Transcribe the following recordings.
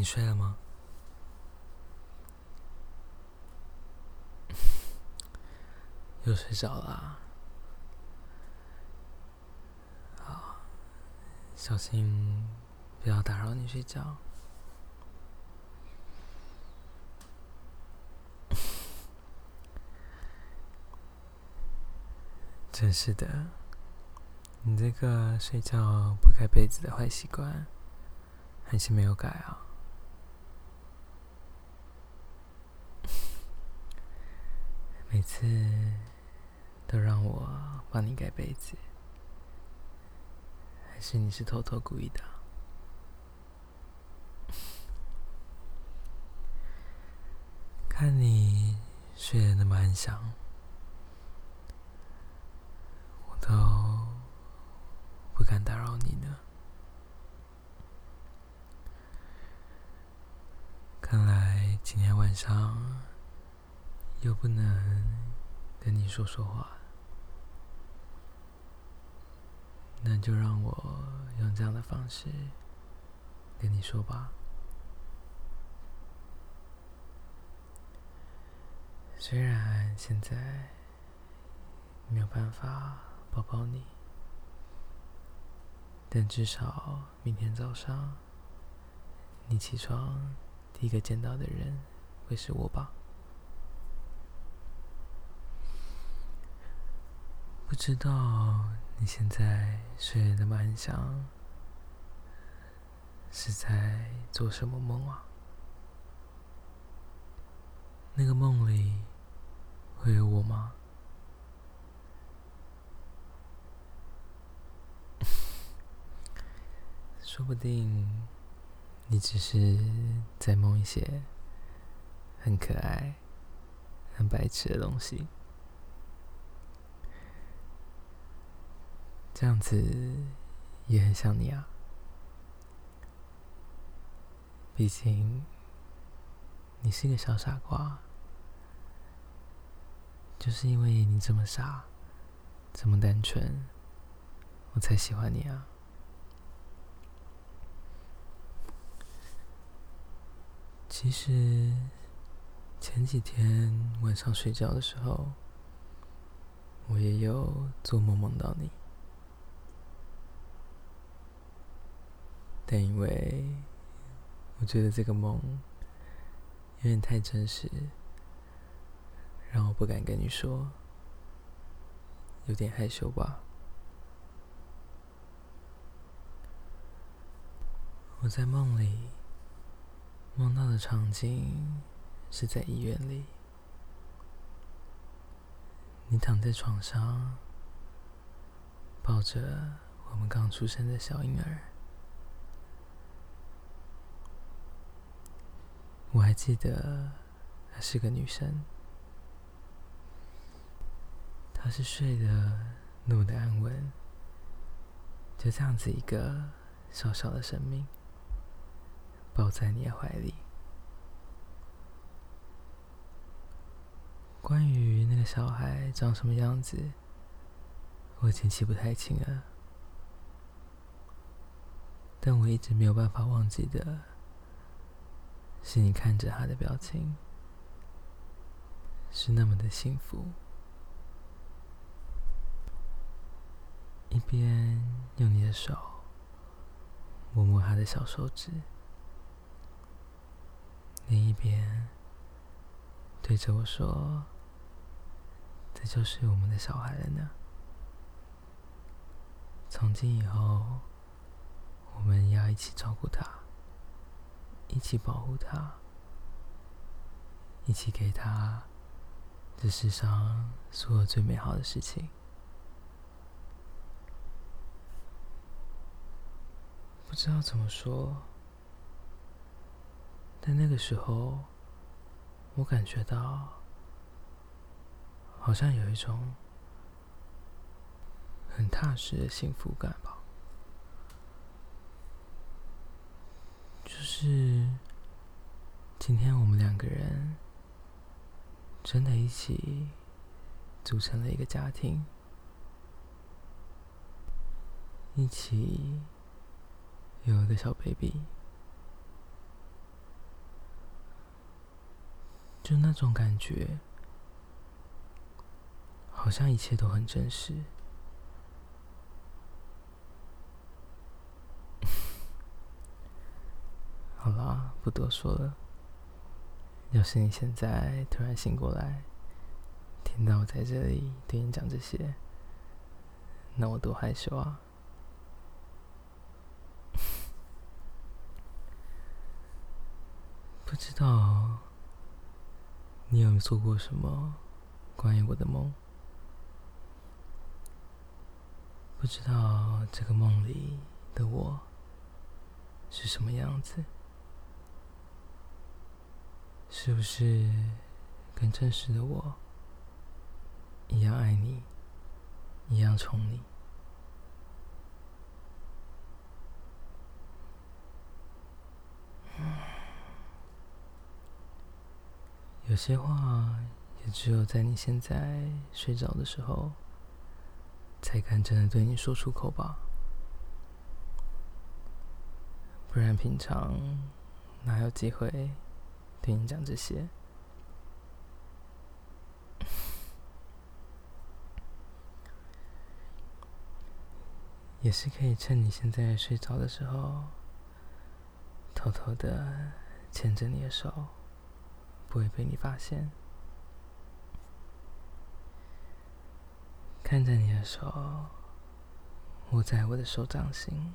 你睡了吗？又睡着了啊。好，小心不要打扰你睡觉。真是的，你这个睡觉不盖被子的坏习惯，还是没有改啊？每次都让我帮你盖被子，还是你是偷偷故意的？看你睡得那么安详，我都不敢打扰你呢。看来今天晚上。又不能跟你说说话，那就让我用这样的方式跟你说吧。虽然现在没有办法抱抱你，但至少明天早上你起床第一个见到的人会是我吧。不知道你现在睡得那么安详，是在做什么梦啊？那个梦里会有我吗？说不定你只是在梦一些很可爱、很白痴的东西。这样子也很像你啊，毕竟你是个小傻瓜，就是因为你这么傻，这么单纯，我才喜欢你啊。其实前几天晚上睡觉的时候，我也有做梦梦到你。但因为我觉得这个梦有点太真实，让我不敢跟你说，有点害羞吧。我在梦里梦到的场景是在医院里，你躺在床上，抱着我们刚出生的小婴儿。我还记得，她是个女生，她是睡得那么的安稳，就这样子一个小小的生命，抱在你的怀里。关于那个小孩长什么样子，我已经记不太清了，但我一直没有办法忘记的。是你看着他的表情，是那么的幸福，一边用你的手摸摸他的小手指，另一边对着我说：“这就是我们的小孩了呢。从今以后，我们要一起照顾他。”一起保护他，一起给他这世上所有最美好的事情。不知道怎么说，但那个时候，我感觉到好像有一种很踏实的幸福感吧。是今天我们两个人真的一起组成了一个家庭。一起有一个小 baby 就那种感觉好像一切都很真实。不多说了。要是你现在突然醒过来，听到我在这里对你讲这些，那我多害羞啊！不知道你有没有做过什么关于我的梦？不知道这个梦里的我是什么样子？是不是跟真实的我一样爱你，一样宠你？有些话也只有在你现在睡着的时候，才敢真的对你说出口吧。不然平常哪有机会对你讲这些？也是可以趁你现在睡着的时候，偷偷的牵着你的手。不会被你发现。看着你的手握在我的手掌心，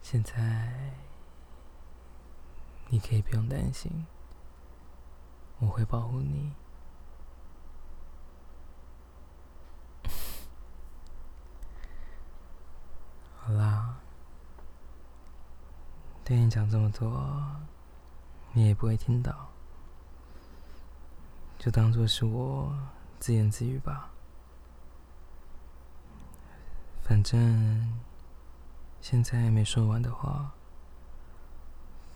现在你可以不用担心，我会保护你。好啦。对你讲这么多，你也不会听到，就当做是我自言自语吧。反正现在没说完的话，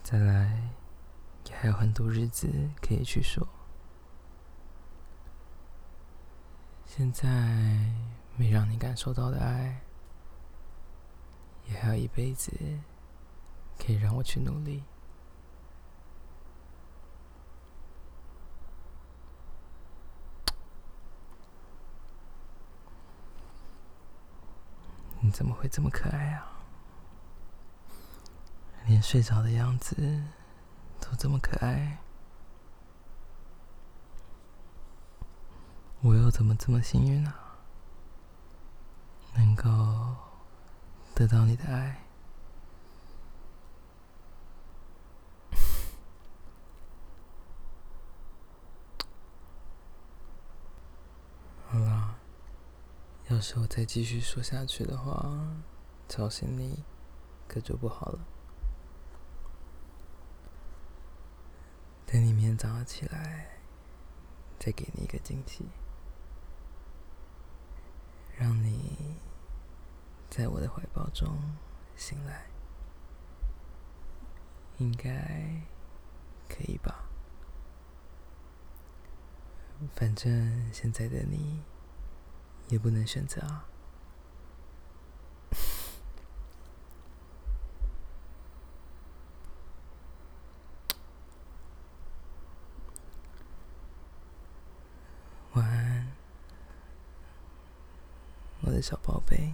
再来也还有很多日子可以去说。现在没让你感受到的爱，也还有一辈子。可以让我去努力。你怎么会这么可爱啊？连睡着的样子都这么可爱，我又怎么这么幸运呢？能够得到你的爱。要是我再继续说下去的话，吵醒你可就不好了。等你明天早上起来，再给你一个惊喜，让你在我的怀抱中醒来，应该可以吧？反正现在的你。也不能选择啊！的小宝贝。